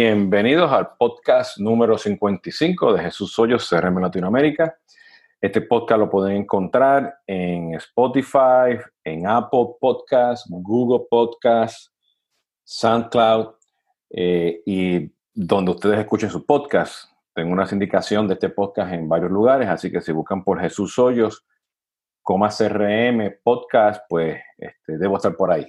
Bienvenidos al podcast número 55 de Jesús Hoyos, CRM Latinoamérica. Este podcast lo pueden encontrar en Spotify, en Apple Podcasts, Google Podcasts, SoundCloud eh, y donde ustedes escuchen su podcast. Tengo una sindicación de este podcast en varios lugares, así que si buscan por Jesús Hoyos, coma CRM Podcast, pues este, debo estar por ahí.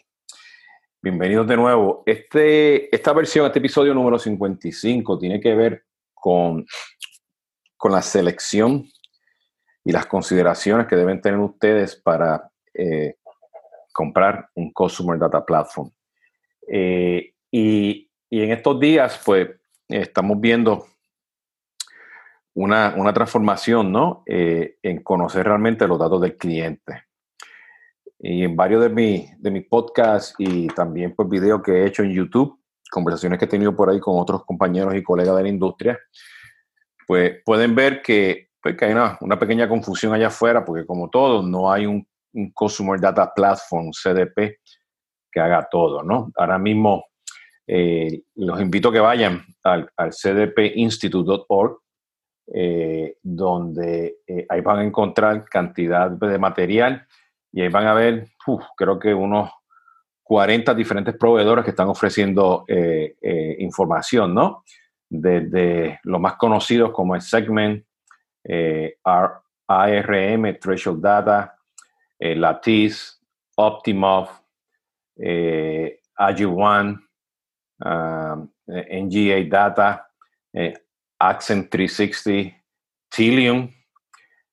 Bienvenidos de nuevo. Este, esta versión, este episodio número 55, tiene que ver con, con la selección y las consideraciones que deben tener ustedes para eh, comprar un Customer Data Platform. Eh, y, y, en estos días, pues, estamos viendo una, una transformación, ¿no? Eh, en conocer realmente los datos del cliente. Y en varios de, mi, de mis podcasts y también por videos que he hecho en YouTube, conversaciones que he tenido por ahí con otros compañeros y colegas de la industria, pues pueden ver que, pues, que hay una, una, pequeña confusión allá afuera, porque como todo, no hay un, un Consumer Data Platform, CDP, que haga todo, ¿no? Ahora mismo eh, los invito a que vayan al, al cdpinstitute.org, eh, donde eh, ahí van a encontrar cantidad de material y ahí van a ver, creo que unos 40 diferentes proveedores que están ofreciendo eh, eh, información, ¿no? Desde los más conocidos como el Segment, eh, ARM, Threshold Data, eh, Lattice, Optimov, eh, AG1, um, NGA Data, Accent 360, Tilium,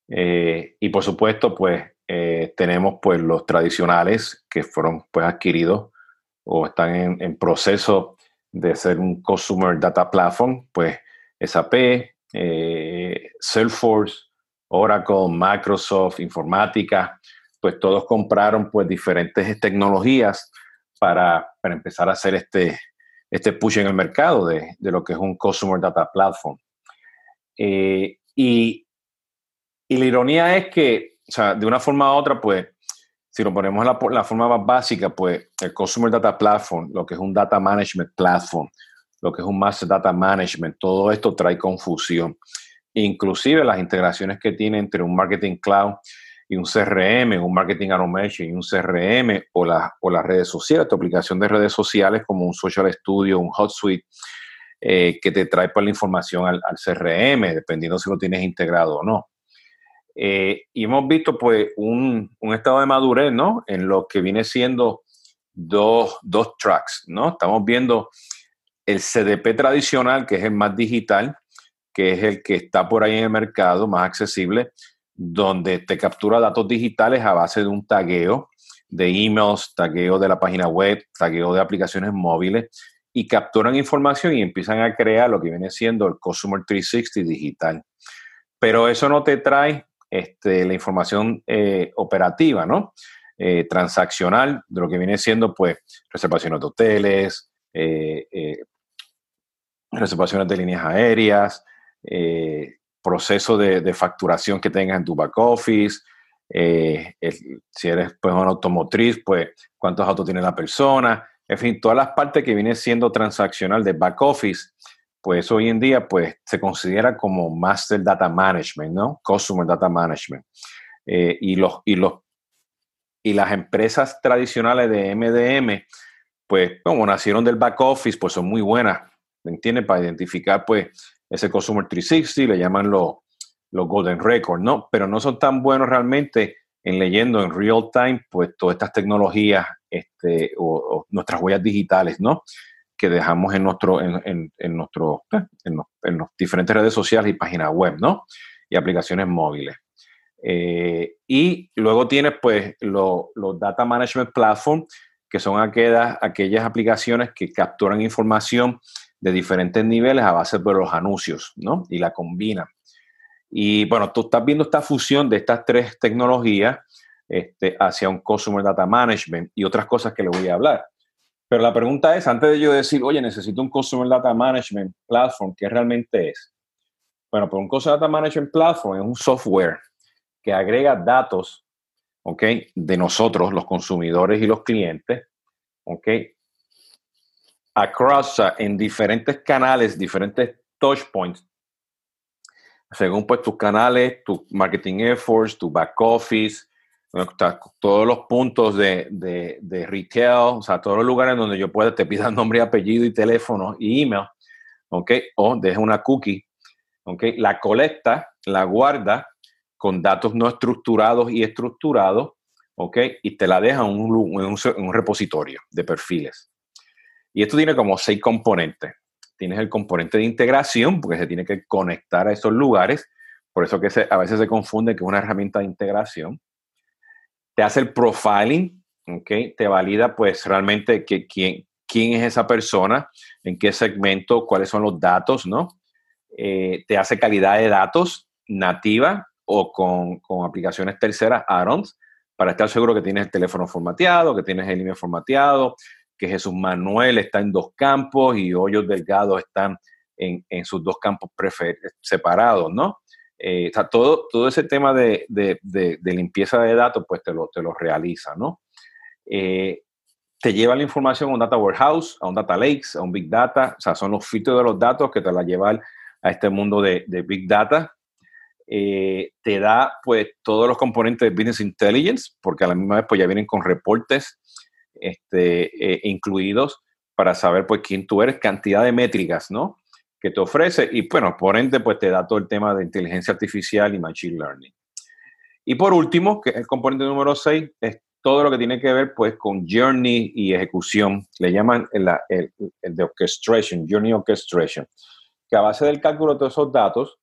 y por supuesto, pues eh, tenemos pues los tradicionales que fueron pues adquiridos o están en, proceso de ser un Consumer Data Platform, pues SAP, eh, Salesforce, Oracle, Microsoft, Informática, pues todos compraron pues diferentes tecnologías para, para empezar a hacer este, este push en el mercado de, de lo que es un Customer Data Platform. Eh, y, y la ironía es que o sea, de una forma u otra, pues, si lo ponemos en la, forma más básica, pues el Consumer Data Platform, lo que es un Data Management Platform, lo que es un Master Data Management, todo esto trae confusión. Inclusive las integraciones que tiene entre un Marketing Cloud y un CRM, un Marketing Automation y un CRM o, la, o las redes sociales, tu aplicación de redes sociales como un Social Studio, un HotSuite, eh, que te trae para la información al, al CRM, dependiendo si lo tienes integrado o no. Eh, y hemos visto pues un, un, estado de madurez, ¿no? En lo que viene siendo dos, dos tracks, ¿no? Estamos viendo el CDP tradicional, que es el más digital, que es el que está por ahí en el mercado, más accesible, donde te captura datos digitales a base de un tagueo de emails, tagueo de la página web, tagueo de aplicaciones móviles y capturan información y empiezan a crear lo que viene siendo el Customer 360 digital. Pero eso no te trae este, la información eh, operativa, ¿no? Eh, transaccional, de lo que viene siendo, pues, reservaciones de hoteles, eh, reservaciones de líneas aéreas, proceso de, facturación que tengas en tu back office, si eres pues una automotriz, pues cuántos autos tiene la persona, en fin, todas las partes que viene siendo transaccional de back office, pues hoy en día pues se considera como Master Data Management, ¿no? Customer Data Management. Eh, y, los, y, los, y las empresas tradicionales de MDM, pues como nacieron del back office, pues son muy buenas, ¿me entiendes? Para identificar pues ese Customer 360, le llaman los los Golden Records, ¿no? Pero no son tan buenos realmente en leyendo en real time, pues todas estas tecnologías este, o nuestras huellas digitales, ¿no? Que dejamos en, nuestro, en, en, en nuestro, eh, en, los, diferentes redes sociales y páginas web, ¿no? Y aplicaciones móviles. Eh, y luego tienes, pues, los lo Data Management Platform, que son aquellas, aplicaciones que capturan información de diferentes niveles a base de los anuncios, ¿no? Y la combinan. Y bueno, tú estás viendo esta fusión de estas tres tecnologías este, hacia un Customer Data Management y otras cosas que le voy a hablar. Pero la pregunta es, antes de yo decir, oye, necesito un Customer Data Management Platform, ¿qué realmente es? Bueno, pues un Customer Data Management Platform es un software que agrega datos, ¿ok? De nosotros, los consumidores y los clientes, ¿ok? across, en diferentes canales, diferentes touch points, según pues tus canales, tu marketing efforts, tu back office, todos los puntos de, de, retail, o sea, todos los lugares donde yo pueda te pida nombre, apellido y teléfono y email, ¿ok? O deja una cookie, ¿ok? La colecta, la guarda con datos no estructurados y estructurados, ¿ok? Y te la deja en un, en un repositorio de perfiles. Y esto tiene como seis componentes. Tienes el componente de integración, porque se tiene que conectar a esos lugares, por eso que a veces se confunde que es una herramienta de integración te hace el profiling, ¿okay? te valida pues realmente que, quién, es esa persona, en qué segmento, cuáles son los datos, ¿no? Eh, te hace calidad de datos nativa o con, con aplicaciones terceras, add-ons, para estar seguro que tienes el teléfono formateado, que tienes el email formateado, que Jesús Manuel está en dos campos y Hoyos Delgado están en, en sus dos campos separados, ¿no? Eh, todo, todo ese tema de, limpieza de datos, pues te lo, te lo realiza, ¿no? Eh, te lleva la información a un data warehouse, a un data lakes, a un big data, o sea, son los filtros de los datos que te la llevan a este mundo de, big data. Eh, te da, pues, todos los componentes de business intelligence, porque a la misma vez, pues, ya vienen con reportes este, incluidos para saber, pues, quién tú eres, cantidad de métricas, ¿no? Que te ofrece y bueno, por ende pues te da todo el tema de inteligencia artificial y machine learning. Y por último, que es el componente número 6, es todo lo que tiene que ver pues con journey y ejecución. Le llaman el, el, de orchestration, journey orchestration, que a base del cálculo de todos esos datos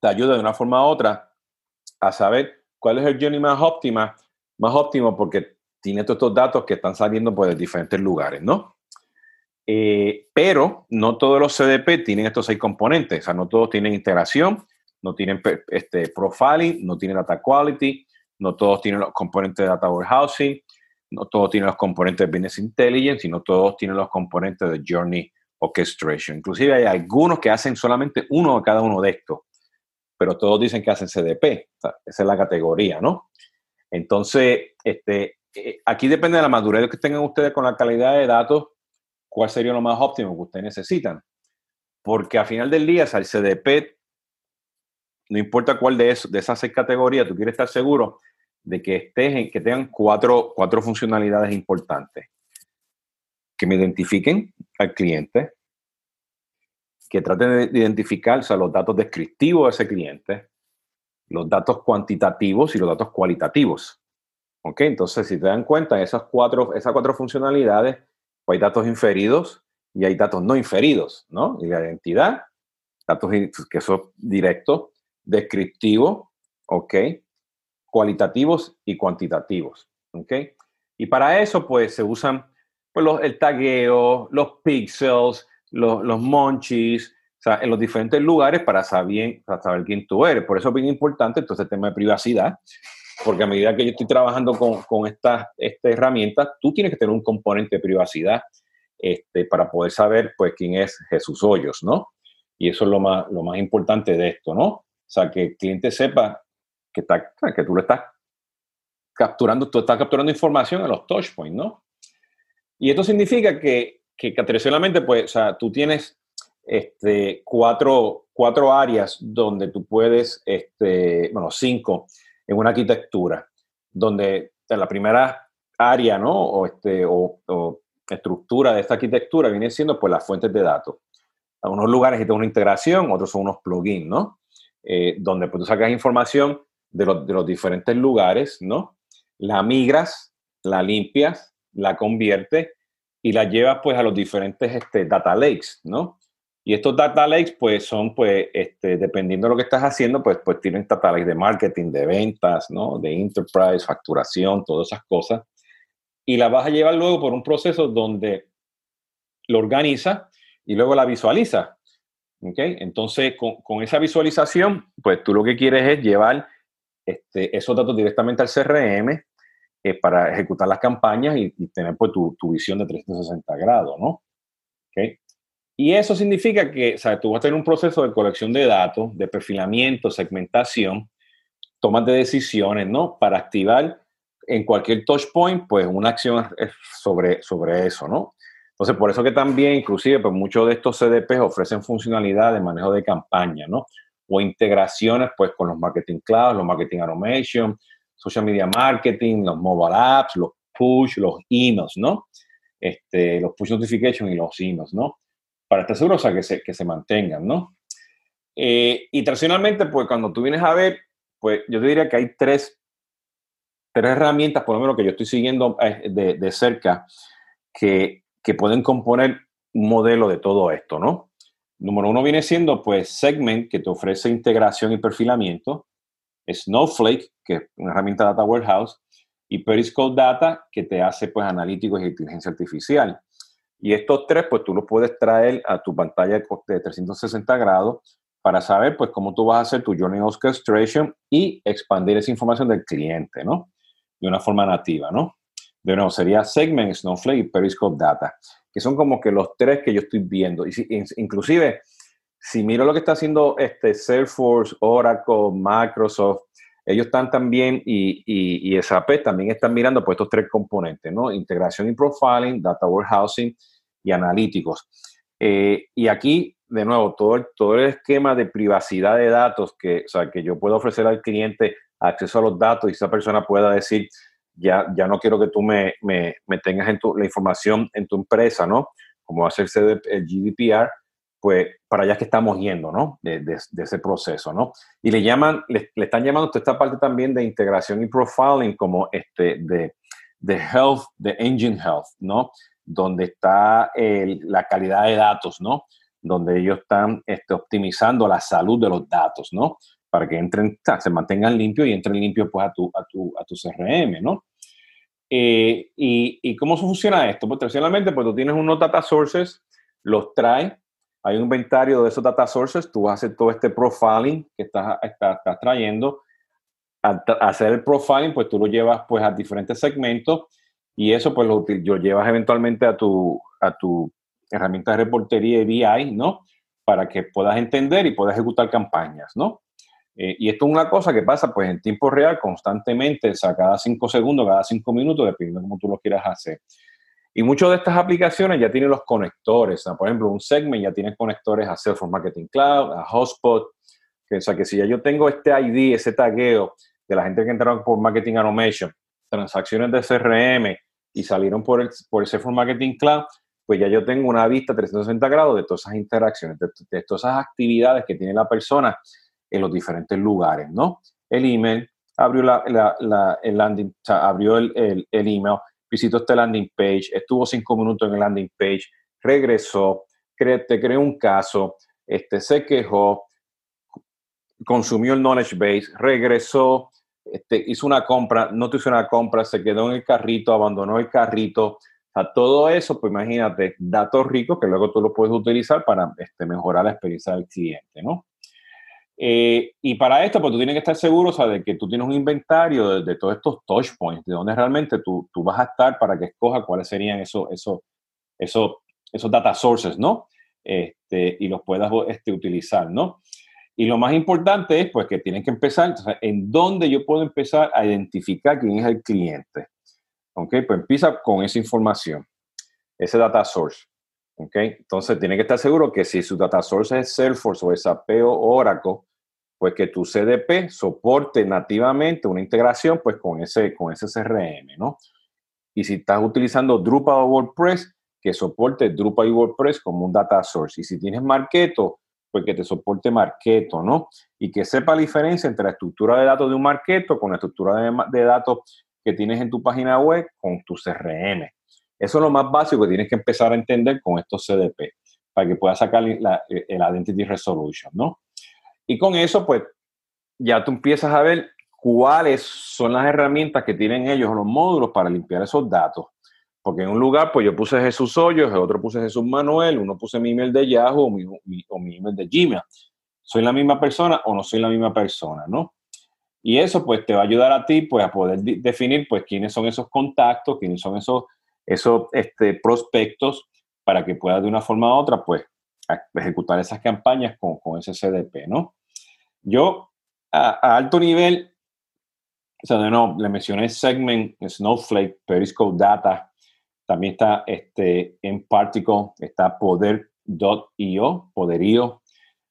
te ayuda de una forma u otra a saber cuál es el journey más óptima, más óptimo porque tiene todos estos datos que están saliendo pues, de diferentes lugares, ¿no? Eh, pero no todos los CDP tienen estos seis componentes, o sea, no todos tienen integración, no tienen este, profiling, no tienen data quality, no todos tienen los componentes de data warehousing, no todos tienen los componentes de business intelligence y no todos tienen los componentes de journey orchestration. Inclusive hay algunos que hacen solamente uno de cada uno de estos, pero todos dicen que hacen CDP. esa es la categoría, ¿no? Entonces, este, eh, aquí depende de la madurez que tengan ustedes con la calidad de datos cuál sería lo más óptimo que ustedes necesitan. Porque al final del día, el CDP, no importa cuál de, de esas seis categorías, tú quieres estar seguro de que, estés que tengan cuatro, cuatro funcionalidades importantes. Que me identifiquen al cliente, que traten de identificar los datos descriptivos de ese cliente, los datos cuantitativos y los datos cualitativos. ¿Ok? Entonces, si te dan cuenta, esas cuatro, esas cuatro funcionalidades hay datos inferidos y hay datos no inferidos, ¿no? Y la identidad, datos que son directos, descriptivos, ¿ok? Cualitativos y cuantitativos, ¿ok? Y para eso, pues, se usan pues, los, el tagueo, los pixels, los, los monchis, o sea, en los diferentes lugares para saber, para saber quién tú eres. Por eso es bien importante entonces el tema de privacidad, porque a medida que yo estoy trabajando con, con estas esta herramientas, tú tienes que tener un componente de privacidad este, para poder saber, pues, quién es Jesús Hoyos, ¿no? Y eso es lo más, lo más importante de esto, ¿no? O sea, que el cliente sepa que, está, que tú lo estás capturando, tú estás capturando información en los touchpoints, ¿no? Y esto significa que, que tradicionalmente, pues, o sea, tú tienes este, cuatro, cuatro áreas donde tú puedes, este, bueno, cinco, en una arquitectura, donde la primera área, ¿no? O, este, o, estructura de esta arquitectura viene siendo pues las fuentes de datos. En unos lugares que una integración, otros son unos plugins, ¿no? Eh, donde pues tú sacas información de, de, los diferentes lugares, ¿no? La migras, la limpias, la conviertes y la llevas pues a los diferentes este, data lakes, ¿no? Y estos data lakes, pues, son, pues, este, dependiendo de lo que estás haciendo, pues, pues tienen data lakes de marketing, de ventas, ¿no? De enterprise, facturación, todas esas cosas. Y la vas a llevar luego por un proceso donde lo organiza y luego la visualiza. ¿Ok? Entonces, con, esa visualización, pues tú lo que quieres es llevar este, esos datos directamente al CRM eh, para ejecutar las campañas y, tener pues tu, tu, visión de 360 grados, ¿no? Y eso significa que o tú vas a tener un proceso de colección de datos, de perfilamiento, segmentación, tomas de decisiones, ¿no? Para activar en cualquier touch point, pues una acción sobre, sobre eso, ¿no? Entonces, por eso que también, inclusive, pues muchos de estos CDPs ofrecen funcionalidad de manejo de campaña, ¿no? O integraciones, pues, con los marketing cloud, los marketing automation, social media marketing, los mobile apps, los push, los emails, ¿no? Este, los push notifications y los emails, ¿no? Para estar seguro, o que se, que se mantengan, ¿no? Eh, y tradicionalmente, pues, cuando tú vienes a ver, pues, yo te diría que hay tres tres herramientas, por lo menos que yo estoy siguiendo eh, de, de cerca, que, que, pueden componer un modelo de todo esto, ¿no? Número uno viene siendo, pues, Segment, que te ofrece integración y perfilamiento, Snowflake, que es una herramienta Data Warehouse, y Periscope Data, que te hace, pues, analíticos y inteligencia artificial. Y estos tres, pues, tú los puedes traer a tu pantalla de 360 grados para saber, pues, cómo tú vas a hacer tu Journey Orchestration y expandir esa información del cliente, ¿no? de una forma nativa, ¿no? De nuevo, sería Segment, Snowflake y Periscope Data, que son como que los tres que yo estoy viendo. Y si, inclusive, si miro lo que está haciendo este Salesforce, Oracle, Microsoft, ellos están también, y, y, y SAP también están mirando por estos tres componentes, ¿no? Integración y profiling, data warehousing y analíticos. Eh, y aquí, de nuevo, todo el, todo el esquema de privacidad de datos que, o sea, que yo puedo ofrecer al cliente acceso a los datos y esa persona pueda decir, ya, ya no quiero que tú me, me, me tengas en tu, la información en tu empresa, ¿no? Como hacerse el GDPR, pues para allá es que estamos yendo, ¿no? De, de, ese proceso, ¿no? Y le llaman, le, le, están llamando esta parte también de integración y profiling como este, de, de health, de engine health, ¿no? Donde está el, la calidad de datos, ¿no? Donde ellos están este, optimizando la salud de los datos, ¿no? para que entren, se mantengan limpios y entren limpios pues a tu, a tu, a tu CRM, ¿no? Eh, y, y, cómo funciona esto? Pues tradicionalmente, pues tú tienes unos data sources, los traes, hay un inventario de esos data sources, tú haces todo este profiling que estás, estás, estás trayendo. Al hacer el profiling, pues tú lo llevas pues a diferentes segmentos y eso pues lo, lo llevas eventualmente a tu, a tu herramienta de reportería y BI, ¿no? Para que puedas entender y puedas ejecutar campañas, ¿no? Eh, y esto es una cosa que pasa pues en tiempo real constantemente, o sea, cada cinco segundos, cada cinco minutos, dependiendo de cómo tú lo quieras hacer. Y muchas de estas aplicaciones ya tienen los conectores. por ejemplo, un segment ya tiene conectores a Salesforce Marketing Cloud, a Hotspot. Que, o sea, que si ya yo tengo este ID, ese tagueo de la gente que entraron por Marketing Automation, transacciones de CRM y salieron por el, por Salesforce Marketing Cloud, pues ya yo tengo una vista 360 grados de todas esas interacciones, de, todas esas actividades que tiene la persona en los diferentes lugares, ¿no? El email, abrió la, el landing, o sea, abrió el, el, email, visitó este landing page, estuvo cinco minutos en el landing page, regresó, te creó un caso, este, se quejó, consumió el knowledge base, regresó, este, hizo una compra, no te hizo una compra, se quedó en el carrito, abandonó el carrito. O todo eso, pues imagínate, datos ricos que luego tú los puedes utilizar para este, mejorar la experiencia del cliente, ¿no? Eh, y para esto, pues tú tienes que estar seguro, o sea, de que tú tienes un inventario de, todos estos touch points, de dónde realmente tú, tú, vas a estar para que escoja cuáles serían esos, esos, esos, esos data sources, ¿no? Este, y los puedas este, utilizar, ¿no? Y lo más importante es, pues, que tienes que empezar, o en dónde yo puedo empezar a identificar quién es el cliente. ¿Ok? Pues empieza con esa información, ese data source. ¿Ok? Entonces, tiene que estar seguro que si su data source es Salesforce o SAP o Oracle, pues que tu CDP soporte nativamente una integración pues con ese, con ese CRM, ¿no? Y si estás utilizando Drupal o WordPress, que soporte Drupal y WordPress como un data source. Y si tienes Marketo, pues que te soporte Marketo, ¿no? Y que sepa la diferencia entre la estructura de datos de un Marketo con la estructura de, datos que tienes en tu página web con tu CRM. Eso es lo más básico que tienes que empezar a entender con estos CDP, para que puedas sacar el Identity Resolution, ¿no? Y con eso, pues, ya tú empiezas a ver cuáles son las herramientas que tienen ellos, los módulos para limpiar esos datos. Porque en un lugar, pues yo puse Jesús Hoyos, en otro puse Jesús Manuel, uno puse mi email de Yahoo o mi email de Gmail. ¿Soy la misma persona o no soy la misma persona, no? Y eso, pues, te va a ayudar a ti, pues, a poder definir, pues, quiénes son esos contactos, quiénes son esos, esos este, prospectos, para que puedas de una forma u otra, pues, ejecutar esas campañas con, con ese CDP, ¿no? Yo, a, alto nivel, o sea, nuevo, le mencioné Segment, Snowflake, Periscope Data, también está este, en Particle, está Poder.io, Poderío,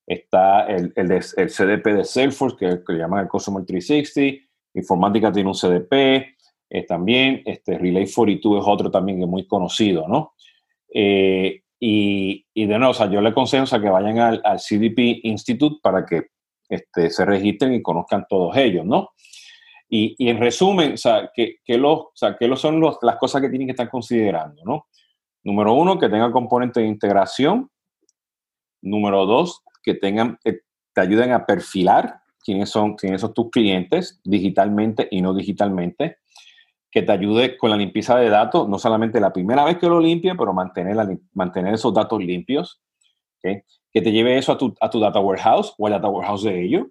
está el, el, el, CDP de Salesforce, que, que le llaman el Customer 360, Informática tiene un CDP, eh, también, este, Relay 42 es otro también que es muy conocido, ¿no? Eh, y, y, de nuevo, o sea, yo le aconsejo que vayan al, CDP Institute para que este, se registren y conozcan todos ellos, ¿no? Y, en resumen, o sea, ¿qué, qué los, o sea, ¿qué son los, las cosas que tienen que estar considerando, ¿no? Número uno, que tenga componentes de integración. Número dos, que tengan, que te ayuden a perfilar quiénes son, quiénes son tus clientes digitalmente y no digitalmente que te ayude con la limpieza de datos, no solamente la primera vez que lo limpie, pero mantener, mantener esos datos limpios, que te lleve eso a tu, a tu data warehouse o al data warehouse de ellos,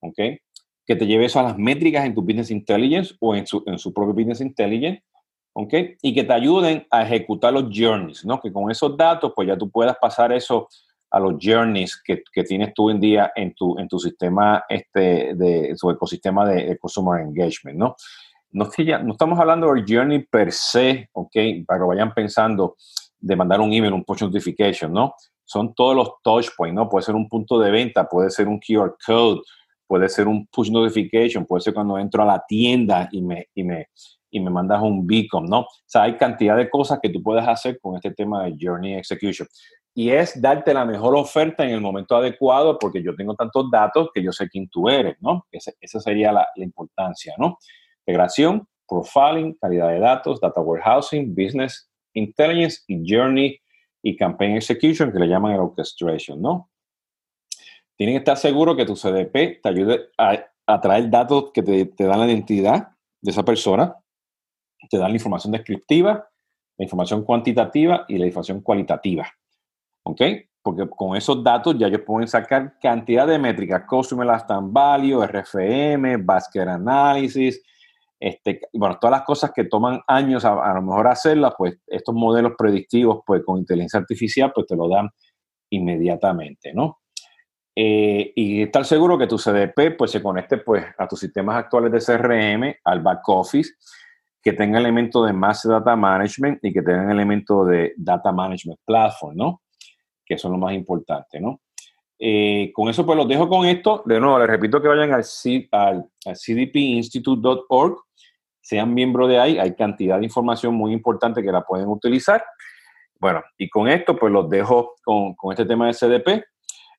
¿okay? que te lleve eso a las métricas en tu business intelligence o en su, en su propio business intelligence, ¿okay? y que te ayuden a ejecutar los journeys, ¿no? que con esos datos pues ya tú puedas pasar eso a los journeys que, que tienes tú en día en tu, en tu sistema, este, de, su ecosistema de, de customer engagement, ¿no? no, no estamos hablando del journey per se, ¿ok? Para que vayan pensando de mandar un email, un push notification, ¿no? Son todos los touch points, ¿no? Puede ser un punto de venta, puede ser un QR code, puede ser un push notification, puede ser cuando entro a la tienda y me, y me, y me mandas un beacon, ¿no? O sea, hay cantidad de cosas que tú puedes hacer con este tema de Journey Execution. Y es darte la mejor oferta en el momento adecuado porque yo tengo tantos datos que yo sé quién tú eres, ¿no? esa sería la, la importancia, ¿no? integración, profiling, calidad de datos, data warehousing, business intelligence y journey y campaign execution, que le llaman el orchestration, ¿no? Tienen que estar seguros que tu CDP te ayude a, traer datos que te, te, dan la identidad de esa persona, te dan la información descriptiva, la información cuantitativa y la información cualitativa. ¿Ok? Porque con esos datos ya ellos pueden sacar cantidad de métricas, Customer Lifetime Value, RFM, Basket Analysis, este, bueno, todas las cosas que toman años a, lo mejor hacerlas, pues estos modelos predictivos, pues con inteligencia artificial, pues te lo dan inmediatamente, ¿no? Eh, y estar seguro que tu CDP, pues se conecte, pues, a tus sistemas actuales de CRM, al back office, que tenga elementos de Master Data Management y que tengan elementos de Data Management Platform, ¿no? Que son lo más importante, ¿no? Eh, con eso, pues los dejo con esto. De nuevo, les repito que vayan al, al, al cdpinstitute.org sean miembros de ahí, hay cantidad de información muy importante que la pueden utilizar. Bueno, y con esto pues los dejo con, con este tema de CDP.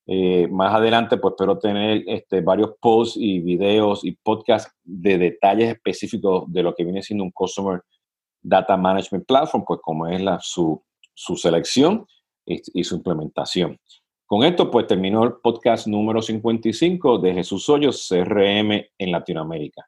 Eh, más adelante pues espero tener este, varios posts y videos y podcasts de detalles específicos de lo que viene siendo un Customer Data Management Platform, pues como es la, su, su selección y, su implementación. Con esto, pues terminó el podcast número 55 de Jesús Hoyos, CRM en Latinoamérica.